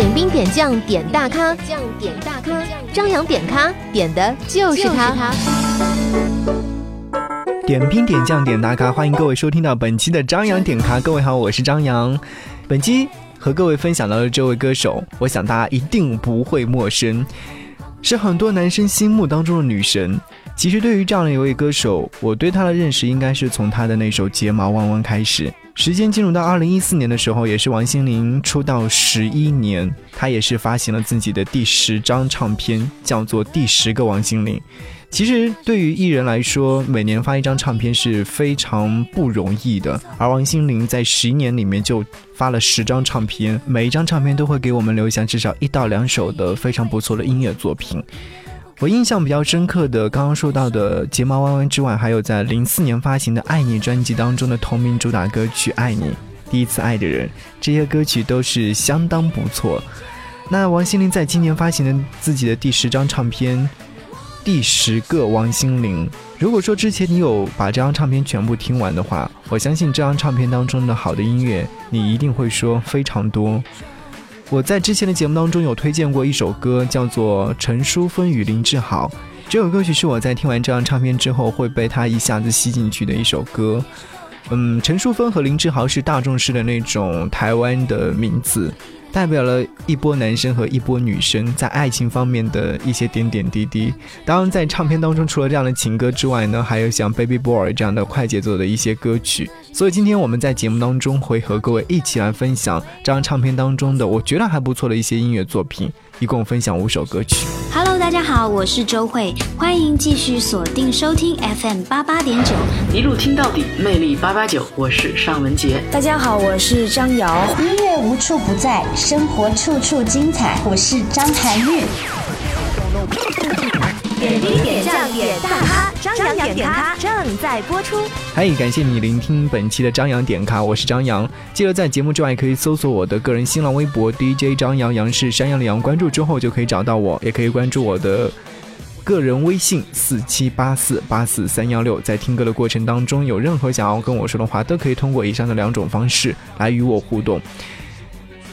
点兵点将点大咖，将点大咖，张扬点咖点的就是他。点兵点将点大咖，欢迎各位收听到本期的张扬点咖。各位好，我是张扬。本期和各位分享到的这位歌手，我想大家一定不会陌生，是很多男生心目当中的女神。其实对于这样的一位歌手，我对他的认识应该是从他的那首《睫毛弯弯》开始。时间进入到二零一四年的时候，也是王心凌出道十一年，她也是发行了自己的第十张唱片，叫做《第十个王心凌》。其实对于艺人来说，每年发一张唱片是非常不容易的。而王心凌在十一年里面就发了十张唱片，每一张唱片都会给我们留下至少一到两首的非常不错的音乐作品。我印象比较深刻的，刚刚说到的《睫毛弯弯》之外，还有在零四年发行的《爱你》专辑当中的同名主打歌曲《爱你》，第一次爱的人，这些歌曲都是相当不错。那王心凌在今年发行的自己的第十张唱片。第十个王心凌。如果说之前你有把这张唱片全部听完的话，我相信这张唱片当中的好的音乐，你一定会说非常多。我在之前的节目当中有推荐过一首歌，叫做《陈淑芬与林志豪》。这首歌曲是我在听完这张唱片之后会被它一下子吸进去的一首歌。嗯，陈淑芬和林志豪是大众式的那种台湾的名字。代表了一波男生和一波女生在爱情方面的一些点点滴滴。当然，在唱片当中，除了这样的情歌之外呢，还有像《Baby Boy》这样的快节奏的一些歌曲。所以今天我们在节目当中会和各位一起来分享这张唱片当中的我觉得还不错的一些音乐作品，一共分享五首歌曲。Hello，大家好，我是周慧，欢迎继续锁定收听 FM 八八点九，一路听到底，魅力八八九，我是尚雯婕。大家好，我是张瑶。音乐无处不在，生活处处精彩，我是张含韵。点兵点将点大咖，张扬点咖正在播出。嗨，感谢你聆听本期的张扬点咖，我是张扬。记得在节目之外可以搜索我的个人新浪微博 DJ 张扬，杨是山羊的羊，关注之后就可以找到我，也可以关注我的个人微信四七八四八四三幺六。在听歌的过程当中，有任何想要跟我说的话，都可以通过以上的两种方式来与我互动。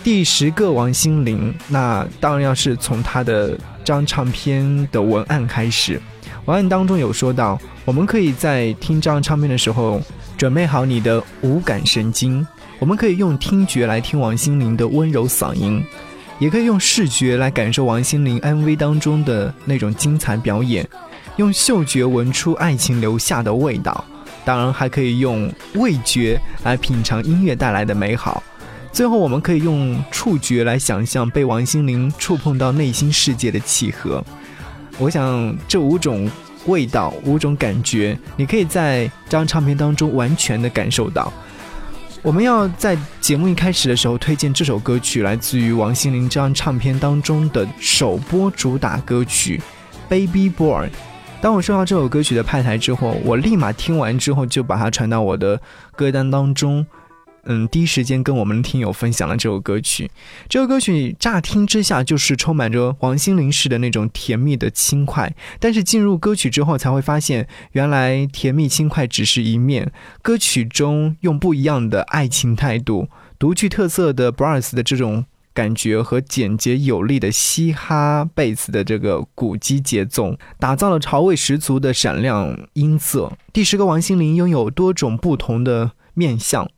第十个王心凌，那当然要是从她的张唱片的文案开始。文案当中有说到，我们可以在听这张唱片的时候，准备好你的五感神经。我们可以用听觉来听王心凌的温柔嗓音，也可以用视觉来感受王心凌 MV 当中的那种精彩表演，用嗅觉闻出爱情留下的味道。当然，还可以用味觉来品尝音乐带来的美好。最后，我们可以用触觉来想象被王心凌触碰到内心世界的契合。我想，这五种味道、五种感觉，你可以在这张唱片当中完全的感受到。我们要在节目一开始的时候推荐这首歌曲，来自于王心凌这张唱片当中的首播主打歌曲《Baby Boy》。当我收到这首歌曲的派台之后，我立马听完之后就把它传到我的歌单当中。嗯，第一时间跟我们听友分享了这首歌曲。这首歌曲乍听之下就是充满着王心凌式的那种甜蜜的轻快，但是进入歌曲之后才会发现，原来甜蜜轻快只是一面。歌曲中用不一样的爱情态度、独具特色的 brass 的这种感觉和简洁有力的嘻哈贝斯的这个鼓机节奏，打造了潮味十足的闪亮音色。第十个王心凌拥有多种不同的面相。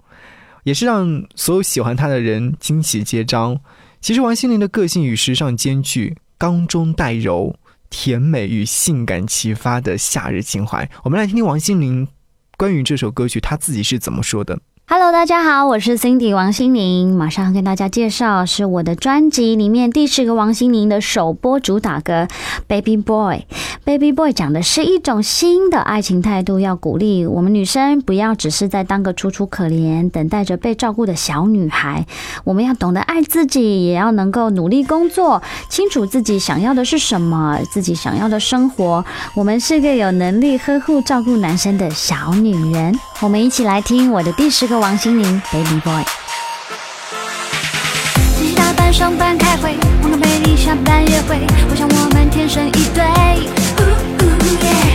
也是让所有喜欢他的人惊喜接招。其实王心凌的个性与时尚兼具，刚中带柔，甜美与性感齐发的夏日情怀。我们来听听王心凌关于这首歌曲她自己是怎么说的。Hello，大家好，我是 Cindy 王心凌，马上跟大家介绍是我的专辑里面第十个王心凌的首播主打歌《Baby Boy》。Baby Boy 讲的是一种新的爱情态度，要鼓励我们女生不要只是在当个楚楚可怜、等待着被照顾的小女孩，我们要懂得爱自己，也要能够努力工作，清楚自己想要的是什么，自己想要的生活。我们是个有能力呵护照顾男生的小女人。我们一起来听我的第十个王心凌《Baby Boy》。今天下班上班开会，忘了陪你下班约会，我想我们天生一对。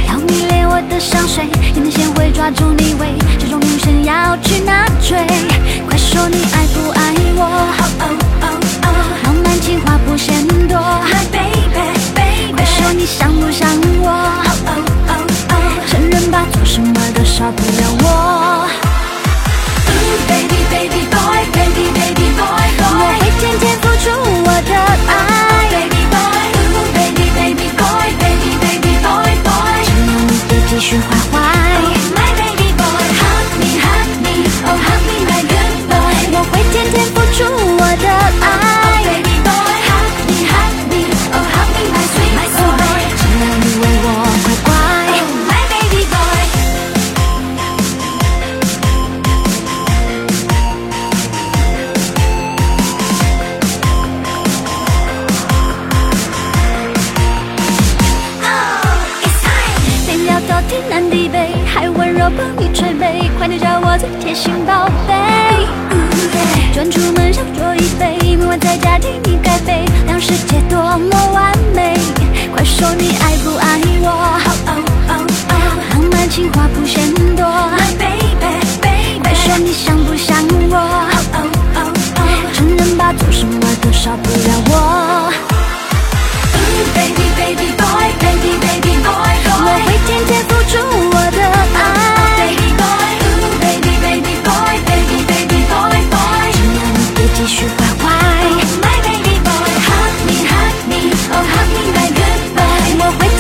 要迷恋我的香水，眼睛先会抓住你味，这种女生要去哪追？快说你爱不爱我？浪漫情话不嫌多，My baby，快说你想不想我？承认吧，做什么都少不了我。Baby boy baby baby boy boy，我会天天付出我的爱。Baby boy baby baby boy baby baby boy boy，只要你别继续坏坏。My baby boy hug me hug me oh hug me my good boy，我会天天付出我的爱。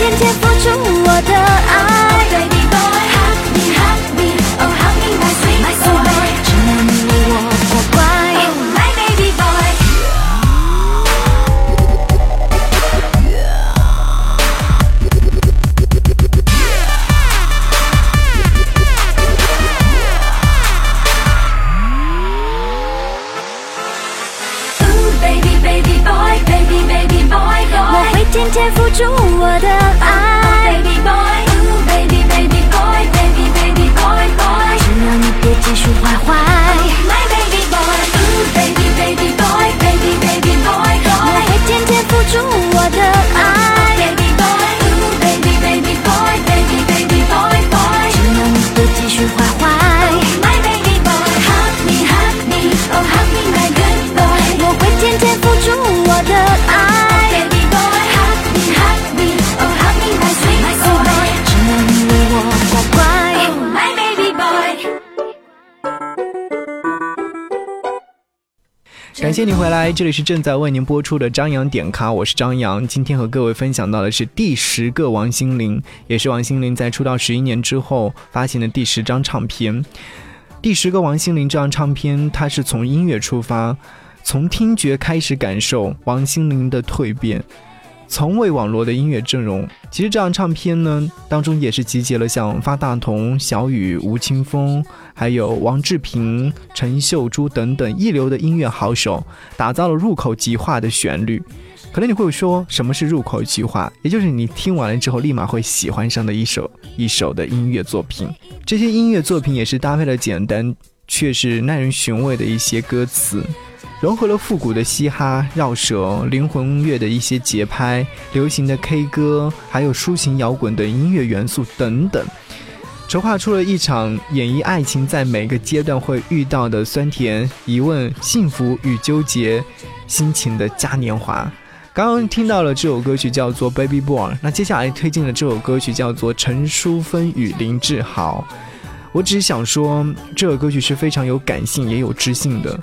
天天付出我的爱。感谢您回来，这里是正在为您播出的张扬点咖，我是张扬。今天和各位分享到的是第十个王心凌，也是王心凌在出道十一年之后发行的第十张唱片。第十个王心凌这张唱片，它是从音乐出发，从听觉开始感受王心凌的蜕变。从未网罗的音乐阵容，其实这张唱片呢当中也是集结了像发大同、小雨、吴青峰，还有王志平、陈秀珠等等一流的音乐好手，打造了入口即化的旋律。可能你会说，什么是入口即化？也就是你听完了之后，立马会喜欢上的一首一首的音乐作品。这些音乐作品也是搭配了简单却是耐人寻味的一些歌词。融合了复古的嘻哈、绕舌、灵魂音乐的一些节拍、流行的 K 歌，还有抒情摇滚的音乐元素等等，筹划出了一场演绎爱情在每个阶段会遇到的酸甜、疑问、幸福与纠结心情的嘉年华。刚刚听到了这首歌曲叫做《Baby Boy》，那接下来推荐的这首歌曲叫做陈淑芬与林志豪。我只是想说，这首歌曲是非常有感性也有知性的。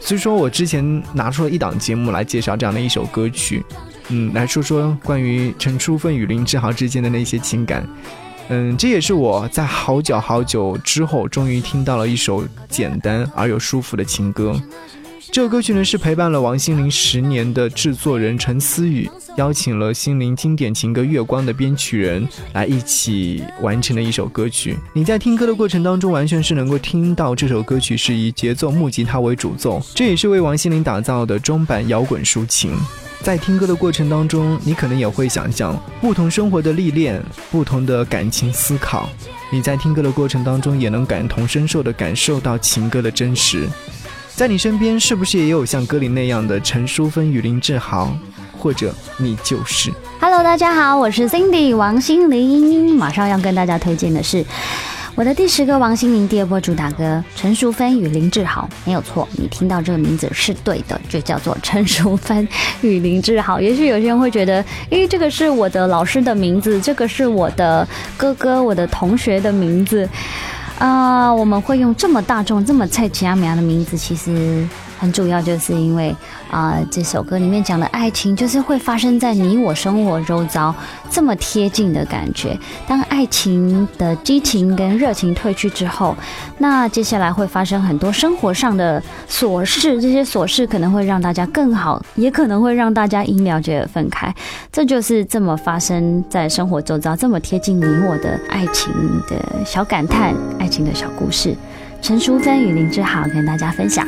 所以说我之前拿出了一档节目来介绍这样的一首歌曲，嗯，来说说关于陈淑芬与林志豪之间的那些情感。嗯，这也是我在好久好久之后，终于听到了一首简单而又舒服的情歌。这首歌曲呢，是陪伴了王心凌十年的制作人陈思雨，邀请了心灵经典情歌《月光》的编曲人来一起完成的一首歌曲。你在听歌的过程当中，完全是能够听到这首歌曲是以节奏木吉他为主奏，这也是为王心凌打造的中版摇滚抒情。在听歌的过程当中，你可能也会想象不同生活的历练、不同的感情思考。你在听歌的过程当中，也能感同身受地感受到情歌的真实。在你身边，是不是也有像歌里那样的陈淑芬与林志豪，或者你就是？Hello，大家好，我是 Cindy 王心凌，马上要跟大家推荐的是我的第十个王心凌第二波主打歌陈淑芬与林志豪，没有错，你听到这个名字是对的，就叫做陈淑芬与林志豪。也许有些人会觉得，诶，这个是我的老师的名字，这个是我的哥哥、我的同学的名字。啊，我们会用这么大众、这么菜奇阿米亚的名字，其实。很主要就是因为啊，这首歌里面讲的爱情，就是会发生在你我生活周遭这么贴近的感觉。当爱情的激情跟热情褪去之后，那接下来会发生很多生活上的琐事，这些琐事可能会让大家更好，也可能会让大家因了解而分开。这就是这么发生在生活周遭，这么贴近你我的爱情的小感叹，爱情的小故事。陈淑芬与林志豪跟大家分享。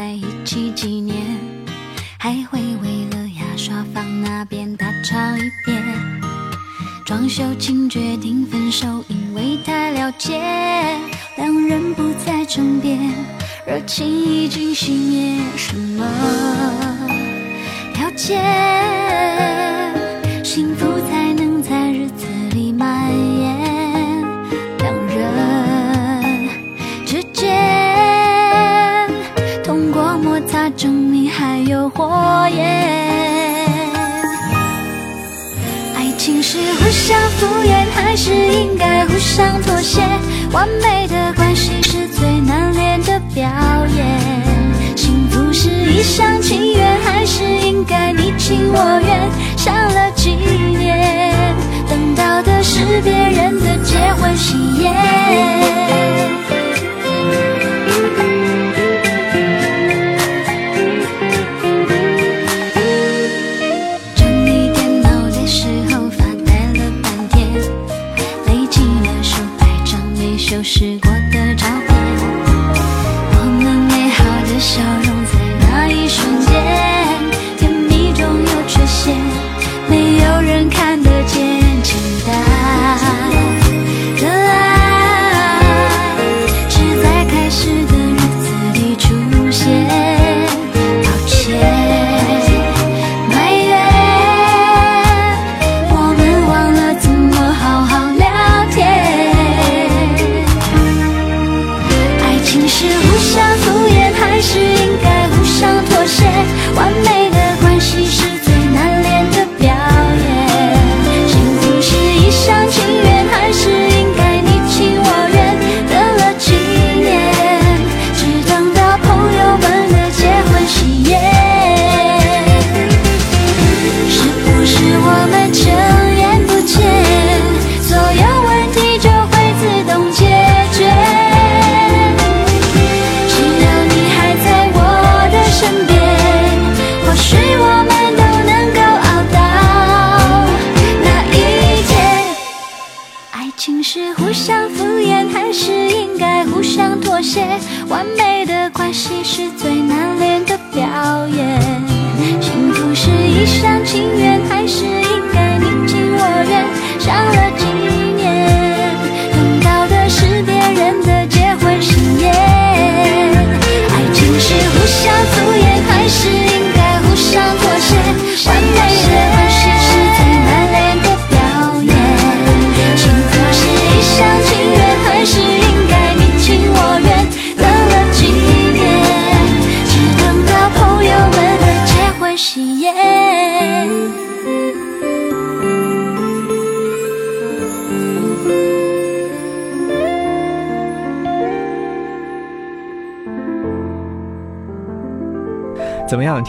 在一起几年，还会为了牙刷放那边大吵一遍。装修前决定分手，因为太了解，两人不再争辩，热情已经熄灭。什么？条件，幸福才有火焰。爱情是互相敷衍，还是应该互相妥协？完美的关系是最难练的表演。幸福是一厢情愿，还是应？该你情我愿，想了几年，等到的是别人的结婚喜宴。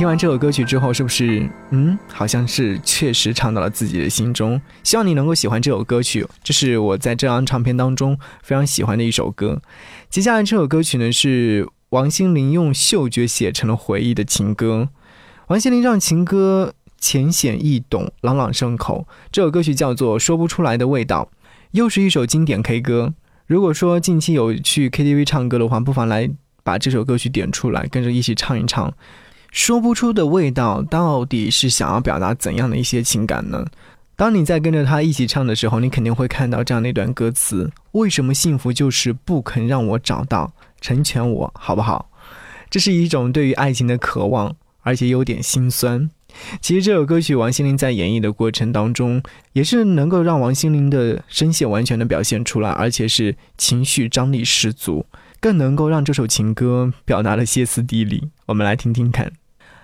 听完这首歌曲之后，是不是嗯，好像是确实唱到了自己的心中？希望你能够喜欢这首歌曲，这是我在这张唱片当中非常喜欢的一首歌。接下来这首歌曲呢，是王心凌用嗅觉写成了回忆的情歌。王心凌让情歌浅显易懂、朗朗上口。这首歌曲叫做《说不出来的味道》，又是一首经典 K 歌。如果说近期有去 KTV 唱歌的话，不妨来把这首歌曲点出来，跟着一起唱一唱。说不出的味道，到底是想要表达怎样的一些情感呢？当你在跟着他一起唱的时候，你肯定会看到这样的一段歌词：为什么幸福就是不肯让我找到，成全我，好不好？这是一种对于爱情的渴望，而且有点心酸。其实这首歌曲王心凌在演绎的过程当中，也是能够让王心凌的声线完全的表现出来，而且是情绪张力十足，更能够让这首情歌表达的歇斯底里。我们来听听看。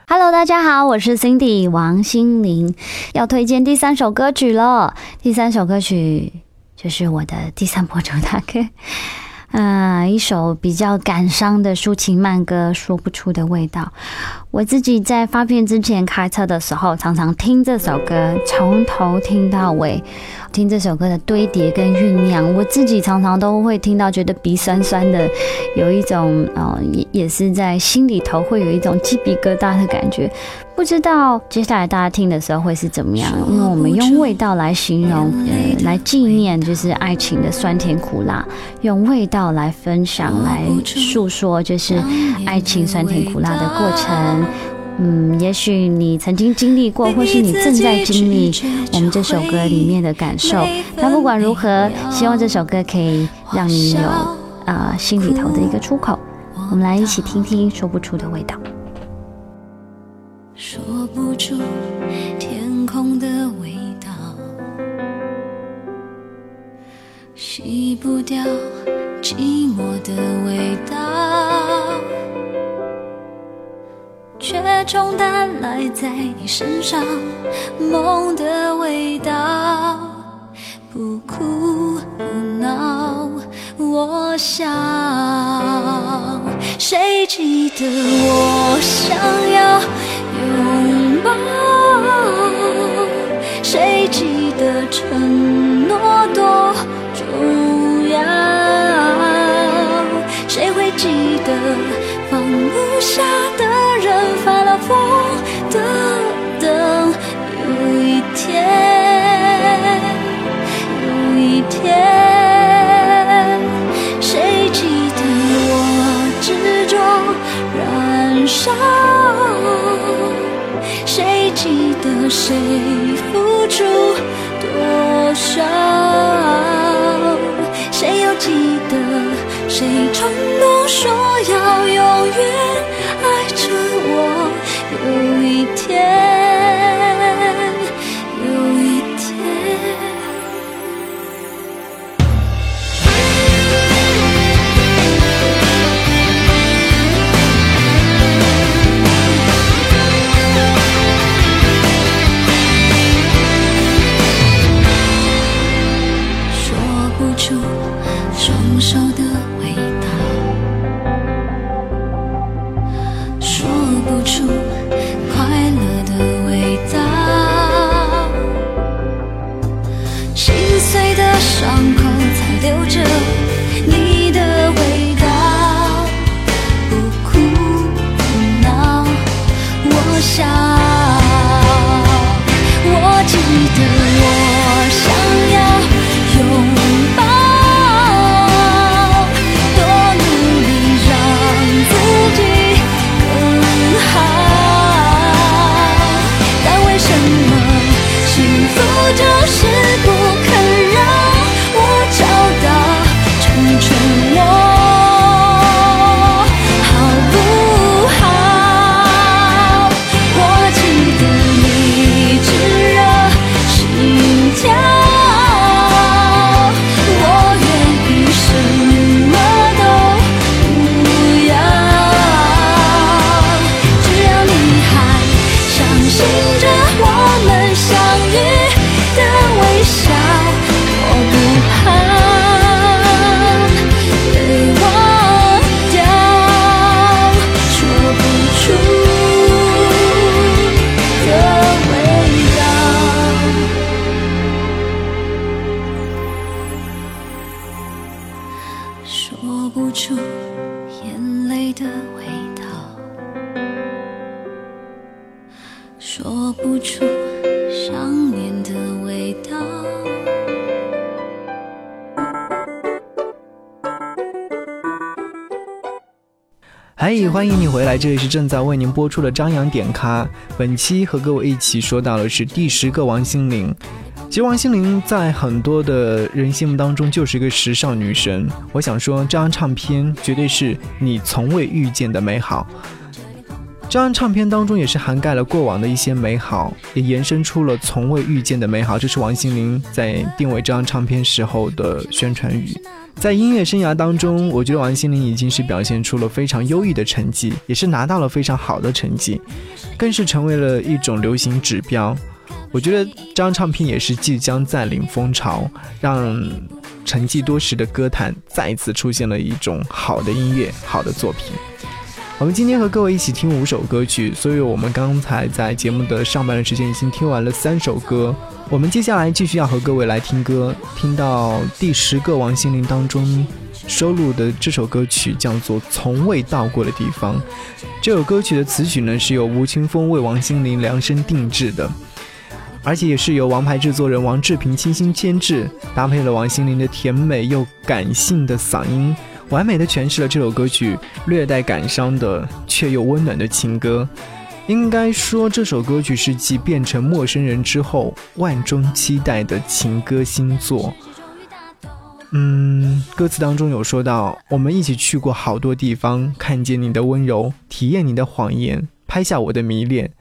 Hello，大家好，我是 Cindy 王心凌，要推荐第三首歌曲了。第三首歌曲就是我的第三波主打歌，啊，一首比较感伤的抒情慢歌，说不出的味道。我自己在发片之前开车的时候，常常听这首歌，从头听到尾。听这首歌的堆叠跟酝酿，我自己常常都会听到，觉得鼻酸酸的，有一种呃，也也是在心里头会有一种鸡皮疙瘩的感觉。不知道接下来大家听的时候会是怎么样？因为我们用味道来形容，呃，来纪念就是爱情的酸甜苦辣，用味道来分享，来诉说就是爱情酸甜苦辣的过程。嗯，也许你曾经经历过，或是你正在经历我们这首歌里面的感受。但不管如何，希望这首歌可以让你有啊心里头的一个出口。我们来一起听听说不出的味道。说不出天空的味道，洗不掉寂寞的味道。却冲淡赖在你身上梦的味道，不哭不闹，我想，谁记得我想要拥抱？谁记得承诺多重要？谁会记得放不下的？到？谁记得谁付出多少？谁又记得谁冲动说要永远爱着我？有一天，住双手的欢迎你回来，这里是正在为您播出的张扬点咖。本期和各位一起说到的是第十个王心凌。其实王心凌在很多的人心目当中就是一个时尚女神。我想说，这张唱片绝对是你从未遇见的美好。这张唱片当中也是涵盖了过往的一些美好，也延伸出了从未遇见的美好。这是王心凌在定位这张唱片时候的宣传语。在音乐生涯当中，我觉得王心凌已经是表现出了非常优异的成绩，也是拿到了非常好的成绩，更是成为了一种流行指标。我觉得这张唱片也是即将占领风潮，让沉寂多时的歌坛再次出现了一种好的音乐、好的作品。我们今天和各位一起听五首歌曲，所以我们刚才在节目的上半段时间已经听完了三首歌。我们接下来继续要和各位来听歌，听到第十个王心凌当中收录的这首歌曲叫做《从未到过的地方》。这首歌曲的词曲呢是由吴青峰为王心凌量身定制的，而且也是由王牌制作人王志平精心监制，搭配了王心凌的甜美又感性的嗓音，完美的诠释了这首歌曲略带感伤的却又温暖的情歌。应该说，这首歌曲是继《变成陌生人》之后万众期待的情歌新作。嗯，歌词当中有说到：“我们一起去过好多地方，看见你的温柔，体验你的谎言，拍下我的迷恋，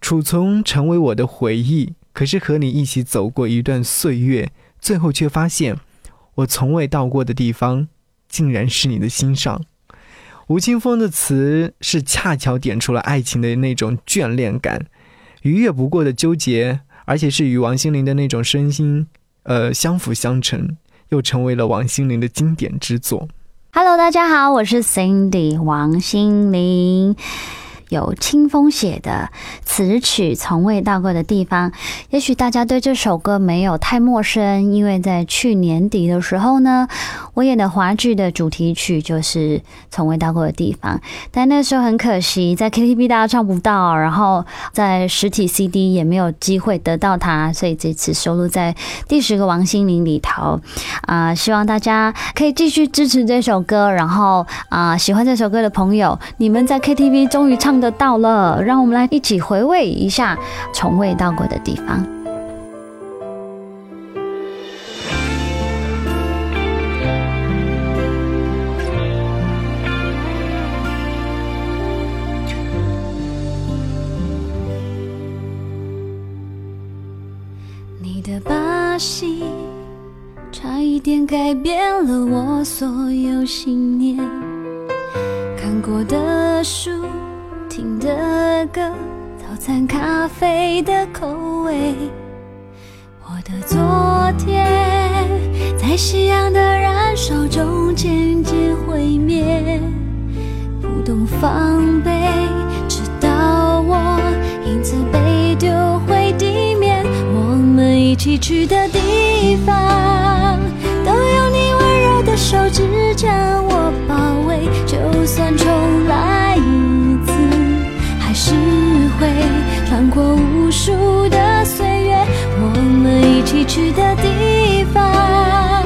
储存成为我的回忆。可是和你一起走过一段岁月，最后却发现，我从未到过的地方，竟然是你的心上。”吴青峰的词是恰巧点出了爱情的那种眷恋感，逾越不过的纠结，而且是与王心凌的那种身心，呃，相辅相成，又成为了王心凌的经典之作。Hello，大家好，我是 Cindy 王心凌。有清风写的词曲，从未到过的地方。也许大家对这首歌没有太陌生，因为在去年底的时候呢，我演的华剧的主题曲就是《从未到过的地方》。但那时候很可惜，在 KTV 大家唱不到，然后在实体 CD 也没有机会得到它，所以这次收录在第十个王心凌里头。啊，希望大家可以继续支持这首歌，然后啊，喜欢这首歌的朋友，你们在 KTV 终于唱。的到了，让我们来一起回味一下从未到过的地方。你的把戏差一点改变了我所有信念，看过的书。听的歌，早餐咖啡的口味，我的昨天在夕阳的燃烧中渐渐毁灭，不懂防备，直到我影子被丢回地面。我们一起去的地方，都有你温柔的手指将我包围，就算重过无数的岁月，我们一起去的地方，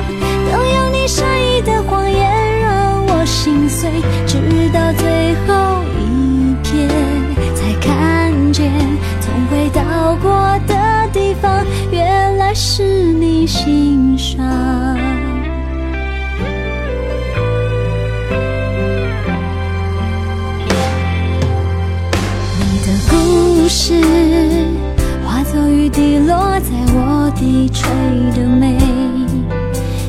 都有你善意的谎言让我心碎，直到最后一片，才看见从未到过的地方，原来是你吹的美，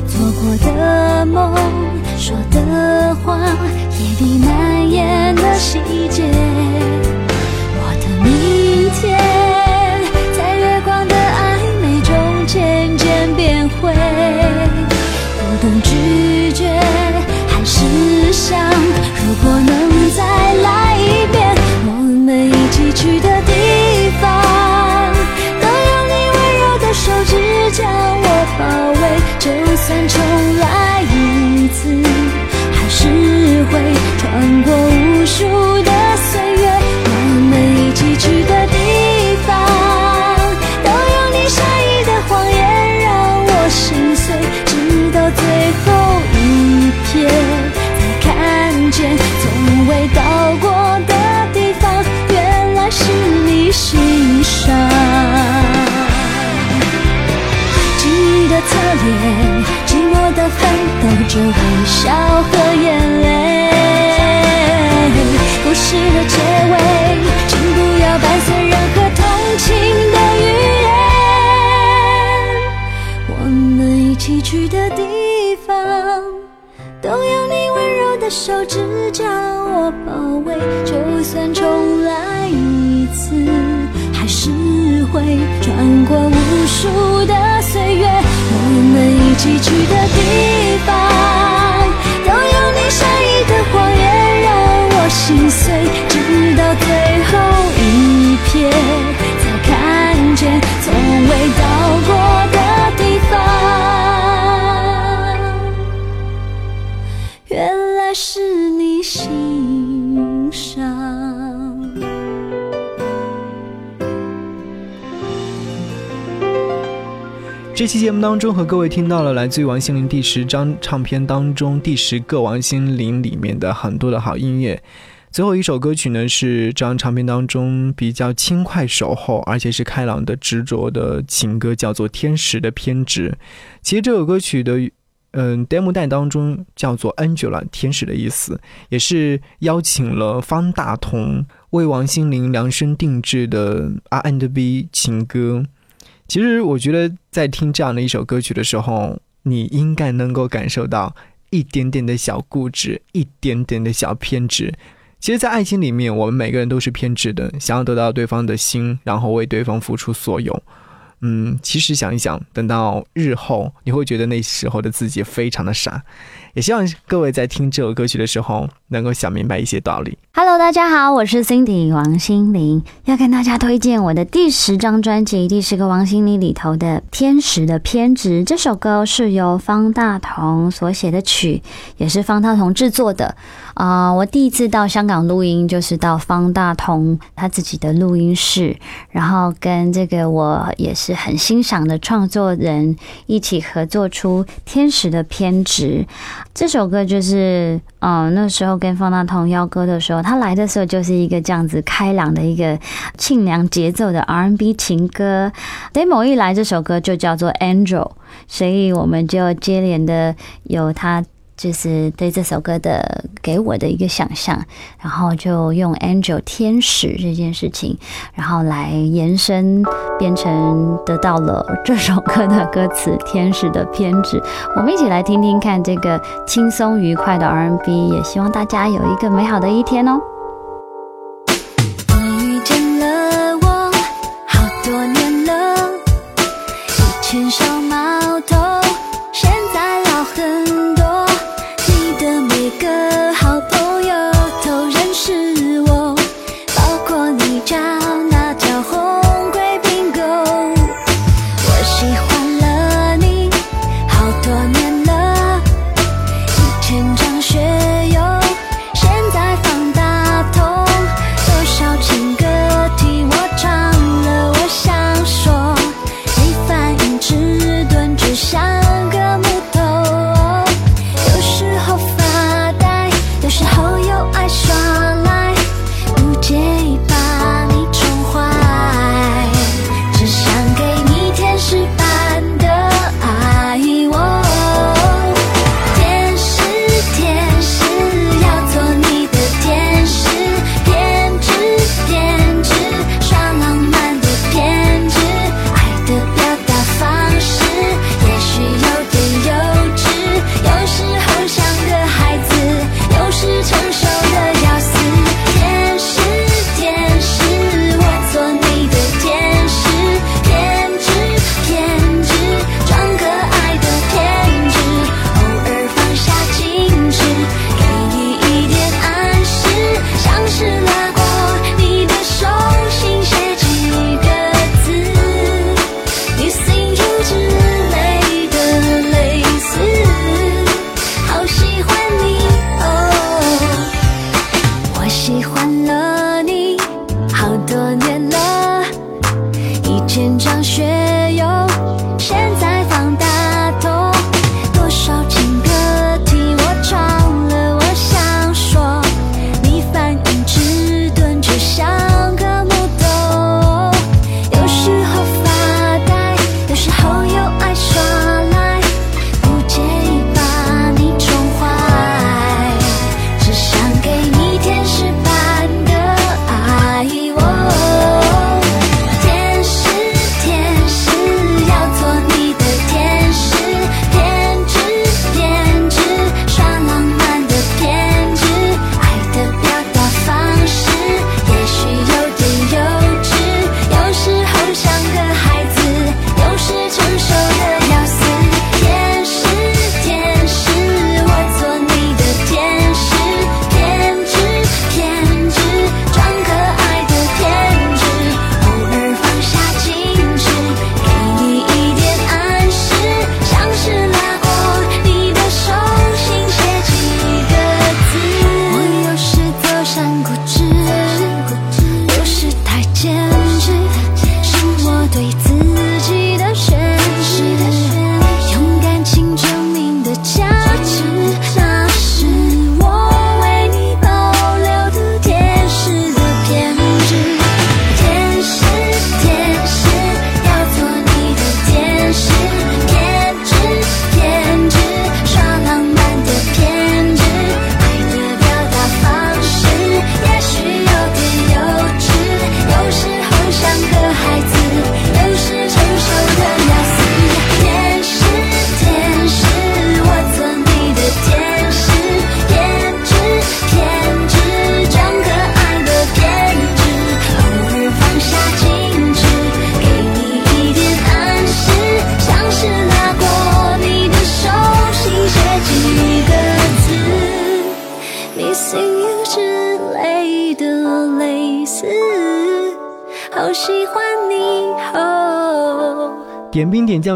做过的梦，说的话，夜里难言的心。包围，就算怜，寂寞的奋斗着微笑和眼泪。故事的结这期节目当中，和各位听到了来自于王心凌第十张唱片当中第十个王心凌里面的很多的好音乐。最后一首歌曲呢，是这张唱片当中比较轻快守候，而且是开朗的执着的情歌，叫做《天使的偏执》。其实这首歌曲的嗯 demo 带当中叫做 Angela，天使的意思，也是邀请了方大同为王心凌量身定制的 R&B 情歌。其实我觉得，在听这样的一首歌曲的时候，你应该能够感受到一点点的小固执，一点点的小偏执。其实，在爱情里面，我们每个人都是偏执的，想要得到对方的心，然后为对方付出所有。嗯，其实想一想，等到日后，你会觉得那时候的自己非常的傻。也希望各位在听这首歌曲的时候，能够想明白一些道理。Hello，大家好，我是 Cindy 王心凌，要跟大家推荐我的第十张专辑《第十个王心凌》里头的《天使的偏执》这首歌是由方大同所写的曲，也是方大同制作的。啊、我第一次到香港录音，就是到方大同他自己的录音室，然后跟这个我也是很欣赏的创作人一起合作出《天使的偏执》这首歌，就是嗯、那时候跟方大同邀歌的时候，他来的时候就是一个这样子开朗的一个清凉节奏的 R&B 情歌。demo 一来，这首歌就叫做 Angel，所以我们就接连的有他。就是对这首歌的给我的一个想象，然后就用 angel 天使这件事情，然后来延伸变成得到了这首歌的歌词《天使的偏执》。我们一起来听听看这个轻松愉快的 R&B，也希望大家有一个美好的一天哦。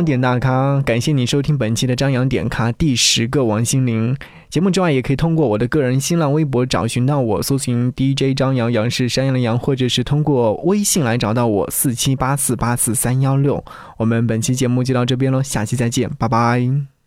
点兵点将点大咖，感谢你收听本期的张扬点咖第十个王心凌。节目之外，也可以通过我的个人新浪微博找寻到我，搜寻 DJ 张扬，杨是山羊的羊，或者是通过微信来找到我，四七八四八四三幺六。我们本期节目就到这边喽，下期再见，拜拜。